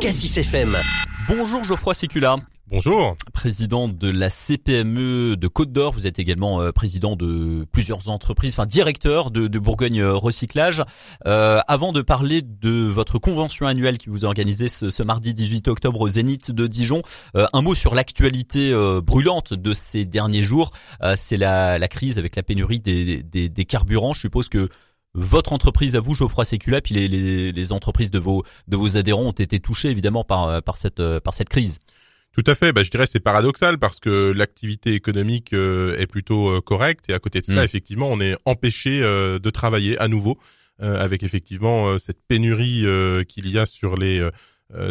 Cassis FM. Bonjour Geoffroy Sécula. Bonjour. Président de la CPME de Côte d'Or. Vous êtes également euh, président de plusieurs entreprises, enfin directeur de, Bourgogne Recyclage. Euh, avant de parler de votre convention annuelle qui vous organisez ce, ce mardi 18 octobre au Zénith de Dijon, euh, un mot sur l'actualité brûlante de ces derniers jours. C'est la, la, crise avec la pénurie des, des, des carburants. Je suppose que votre entreprise à vous, Geoffroy Sécula, puis les, les, les, entreprises de vos de vos adhérents ont été touchées évidemment par par cette par cette crise. Tout à fait. Bah, je dirais c'est paradoxal parce que l'activité économique euh, est plutôt euh, correcte et à côté de cela, mm. effectivement, on est empêché euh, de travailler à nouveau avec effectivement cette pénurie qu'il y a sur les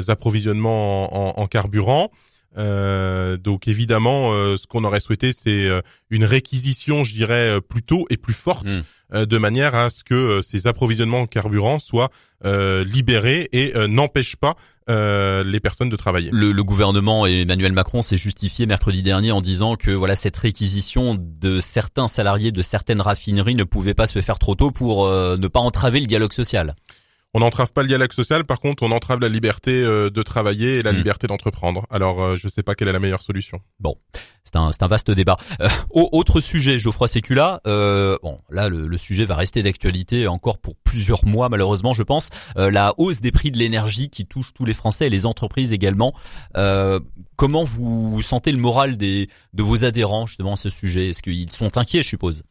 approvisionnements en, en carburant. Euh, donc évidemment, euh, ce qu'on aurait souhaité, c'est euh, une réquisition, je dirais, plus tôt et plus forte, hmm. De manière à ce que ces approvisionnements en carburant soient libérés et n'empêchent pas les personnes de travailler. Le, le gouvernement et Emmanuel Macron s'est justifié mercredi dernier en disant que voilà cette réquisition de certains salariés de certaines raffineries ne pouvait pas se faire trop tôt pour ne pas entraver le dialogue social. On n'entrave pas le dialogue social, par contre, on entrave la liberté euh, de travailler et la hmm. liberté d'entreprendre. Alors, euh, je ne sais pas quelle est la meilleure solution. Bon, c'est un, un vaste débat. Euh, autre sujet, Geoffroy Sécula. Euh, bon, là, le, le, sujet va rester d'actualité encore pour plusieurs mois, malheureusement, je pense. la hausse des prix de l'énergie qui touche tous les Français et les entreprises également. comment vous sentez le moral des de vos adhérents justement à ce sujet? Est-ce qu'ils sont inquiets, je suppose?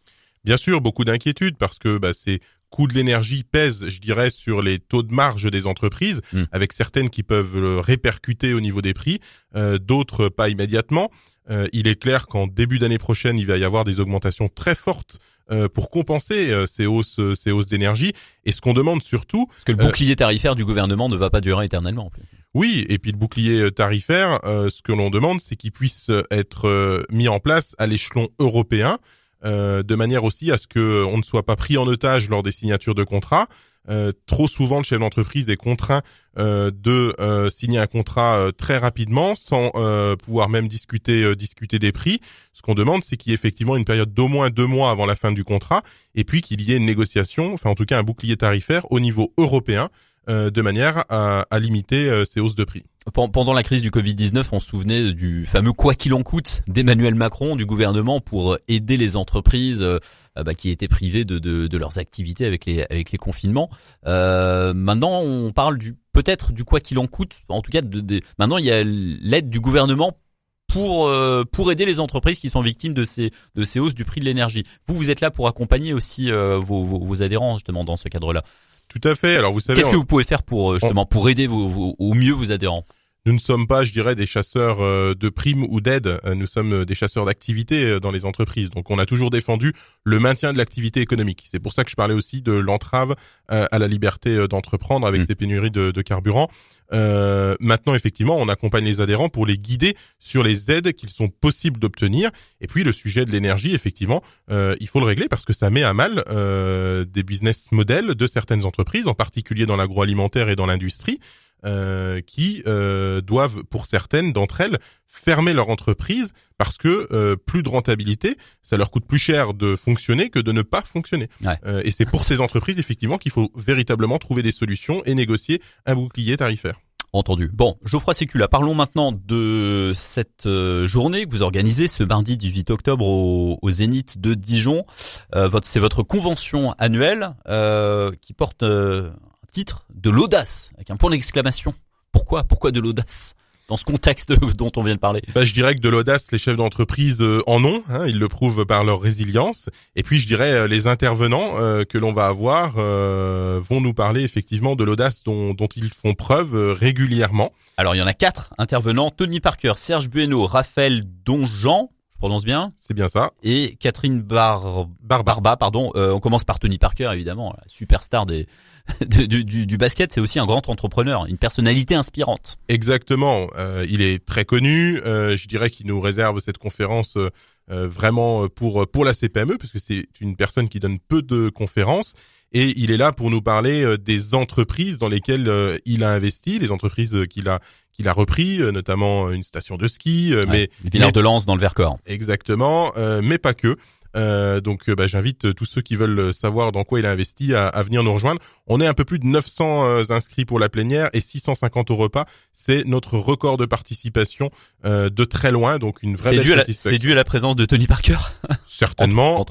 Bien sûr, beaucoup d'inquiétudes parce que bah, c'est coût de l'énergie pèse, je dirais, sur les taux de marge des entreprises, hmm. avec certaines qui peuvent le répercuter au niveau des prix, euh, d'autres pas immédiatement. Euh, il est clair qu'en début d'année prochaine, il va y avoir des augmentations très fortes euh, pour compenser ces hausses, ces hausses d'énergie. Et ce qu'on demande surtout, parce que le bouclier tarifaire du gouvernement ne va pas durer éternellement. Oui, et puis le bouclier tarifaire, ce que l'on demande, c'est qu'il puisse être mis en place à l'échelon européen euh, de manière aussi à ce que on ne soit pas pris en otage lors des signatures de contrats. Euh, trop souvent, le chef d'entreprise est contraint euh, de signer un contrat très rapidement, sans pouvoir même discuter discuter des prix. Ce qu'on demande, c'est qu'il y ait effectivement une période d'au moins deux mois avant la fin du contrat, et puis qu'il y ait une négociation, enfin en tout cas un bouclier tarifaire au niveau européen, de manière à, à limiter ces hausses de prix. Pendant la crise du Covid-19, on se souvenait du fameux quoi qu'il en coûte d'Emmanuel Macron, du gouvernement, pour aider les entreprises euh, bah, qui étaient privées de, de, de, leurs activités avec les, avec les confinements. Euh, maintenant, on parle du peut-être du quoi qu'il en coûte. En tout cas, de, maintenant, il y a l'aide du gouvernement pour euh, pour aider les entreprises qui sont victimes de ces de ces hausses du prix de l'énergie. Vous, vous êtes là pour accompagner aussi euh, vos, vos, vos adhérents dans ce cadre-là. Tout à fait. Alors vous savez, qu'est-ce que vous pouvez faire pour justement pour aider vos, au mieux vos adhérents? Nous ne sommes pas, je dirais, des chasseurs euh, de primes ou d'aides. Euh, nous sommes euh, des chasseurs d'activité dans les entreprises. Donc, on a toujours défendu le maintien de l'activité économique. C'est pour ça que je parlais aussi de l'entrave à la liberté d'entreprendre avec mmh. ces pénuries de, de carburant. Euh, maintenant, effectivement, on accompagne les adhérents pour les guider sur les aides qu'ils sont possibles d'obtenir. Et puis, le sujet de l'énergie, effectivement, euh, il faut le régler parce que ça met à mal euh, des business models de certaines entreprises, en particulier dans l'agroalimentaire et dans l'industrie. Euh, qui euh, doivent, pour certaines d'entre elles, fermer leur entreprise parce que euh, plus de rentabilité, ça leur coûte plus cher de fonctionner que de ne pas fonctionner. et c'est pour ces entreprises effectivement qu'il faut véritablement trouver des solutions et négocier un bouclier tarifaire. Entendu. Bon, Geoffroy Sécula, parlons maintenant de cette journée que vous organisez ce mardi 18 octobre au, Zénith de Dijon. c'est votre convention annuelle qui porte titre de l'audace, avec un point d'exclamation. Pourquoi? Pourquoi de l'audace? Dans ce contexte dont on vient de parler bah, Je dirais que de l'audace, les chefs d'entreprise euh, en ont, hein, ils le prouvent par leur résilience. Et puis je dirais, euh, les intervenants euh, que l'on va avoir vont nous parler effectivement de l'audace dont, dont, ils font preuve régulièrement. Alors il y en a quatre intervenants, Tony Parker, Serge Bueno, Raphaël Donjean, je prononce bien C'est bien ça. Et Catherine Bar... Barba, pardon. on commence par Tony Parker, évidemment, superstar des du, du, du, basket, c'est aussi un grand entrepreneur, une personnalité inspirante. Exactement. Euh, il est très connu. Euh, je dirais qu'il nous réserve cette conférence euh, vraiment pour pour la CPME, parce que c'est une personne qui donne peu de conférences. Et il est là pour nous parler des entreprises dans lesquelles il a investi, les entreprises qu'il a qu'il a repris, notamment une station de ski, mais Villard de Lance dans le Vercors. Exactement, mais pas que. Euh, donc bah, j'invite tous ceux qui veulent savoir dans quoi il a investi à, à, venir nous rejoindre. On est un peu plus de 900 inscrits pour la plénière et 650 au repas. C'est notre record de participation de très loin, donc une vraie. C'est dû, à la, c'est dû à la présence de Tony Parker. Certainement,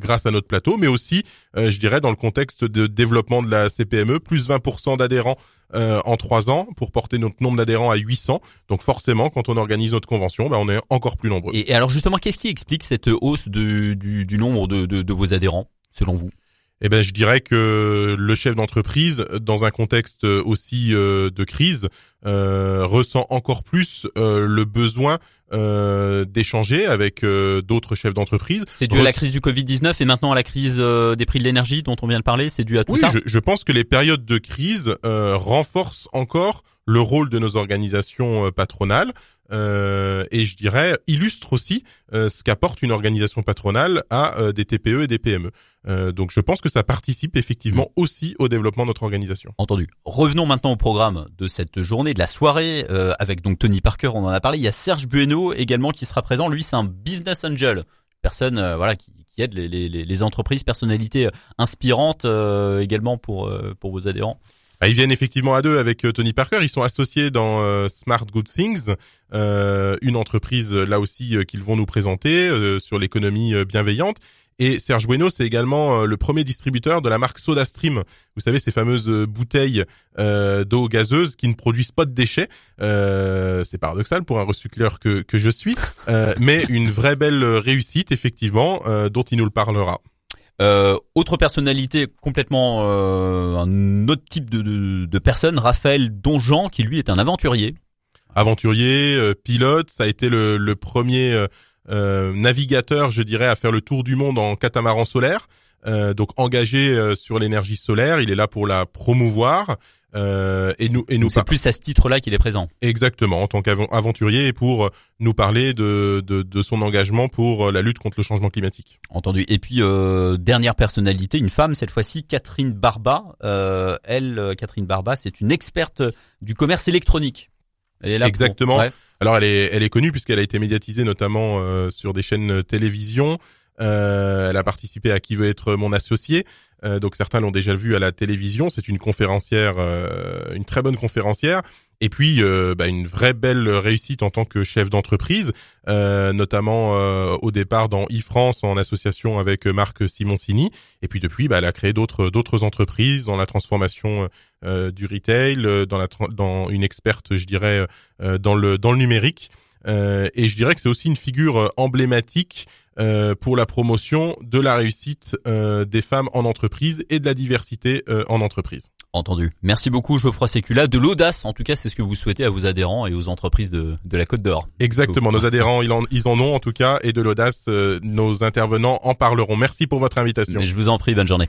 grâce à notre plateau, mais aussi, je dirais, dans le contexte de développement de la CPME, plus 20% d'adhérents euh, en trois ans pour porter notre nombre d'adhérents à 800. Donc forcément, quand on organise notre convention, bah, on est encore plus nombreux. Et, alors justement, qu'est-ce qui explique cette hausse du, du, nombre de, de, de vos adhérents, selon vous? Eh ben, je dirais que le chef d'entreprise, dans un contexte aussi euh, de crise, euh, ressent encore plus euh, le besoin euh, d'échanger avec d'autres chefs d'entreprise. C'est dû à la crise du Covid-19 et maintenant à la crise des prix de l'énergie dont on vient de parler. C'est dû à tout oui, ça. Je, je pense que les périodes de crise renforcent encore le rôle de nos organisations patronales. Euh, et je dirais illustre aussi euh, ce qu'apporte une organisation patronale à euh, des TPE et des PME. donc je pense que ça participe effectivement mm. aussi au développement de notre organisation. Entendu. Revenons maintenant au programme de cette journée, de la soirée, avec donc Tony Parker, on en a parlé. Il y a Serge Bueno également qui sera présent. Lui, c'est un business angel, personne voilà qui, qui aide les, les, les, entreprises, personnalités inspirantes également pour pour vos adhérents. Ah, ils viennent effectivement à deux avec euh, Tony Parker. Ils sont associés dans euh, Smart Good Things, euh, une entreprise là aussi qu'ils vont nous présenter sur l'économie bienveillante. Et Serge Bueno, c'est également le premier distributeur de la marque SodaStream. Vous savez, ces fameuses bouteilles d'eau gazeuse qui ne produisent pas de déchets. c'est paradoxal pour un recycleur que, que je suis, mais une vraie belle réussite, effectivement, dont il nous le parlera. Euh, autre personnalité complètement euh, un autre type de, de, de, personne, Raphaël Donjean, qui lui est un aventurier. Aventurier, euh, pilote, ça a été le, le premier euh, navigateur, je dirais, à faire le tour du monde en catamaran solaire. donc engagé sur l'énergie solaire, il est là pour la promouvoir. Euh, et nous, et nous. C'est plus à ce titre-là qu'il est présent. Exactement, en tant qu'aventurier et pour euh, nous parler de, de, de, son engagement pour euh, la lutte contre le changement climatique. Entendu. Et puis euh, dernière personnalité, une femme cette fois-ci, Catherine Barba. Euh, elle, Catherine Barba, c'est une experte du commerce électronique. Elle est là. Exactement. Alors elle est, elle est connue puisqu'elle a été médiatisée notamment sur des chaînes télévision. elle a participé à Qui veut être mon associé. Euh, donc certains l'ont déjà vu à la télévision. C'est une conférencière, euh, une très bonne conférencière. Et puis euh, bah, une vraie belle réussite en tant que chef d'entreprise, notamment au départ dans e-France en association avec Marc Simoncini. Et puis depuis, bah, elle a créé d'autres d'autres entreprises dans la transformation du retail, dans la dans une experte, je dirais, dans le dans le numérique. Et je dirais que c'est aussi une figure emblématique euh, pour la promotion de la réussite euh, des femmes en entreprise et de la diversité euh, en entreprise. Entendu. Merci beaucoup Geoffroy Sécula. De l'audace, en tout cas, c'est ce que vous souhaitez à vos adhérents et aux entreprises de, de la Côte d'Or. Exactement. Nos adhérents, ils en, ils en ont en tout cas, et de l'audace, nos intervenants en parleront. Merci pour votre invitation. je vous en prie, bonne journée.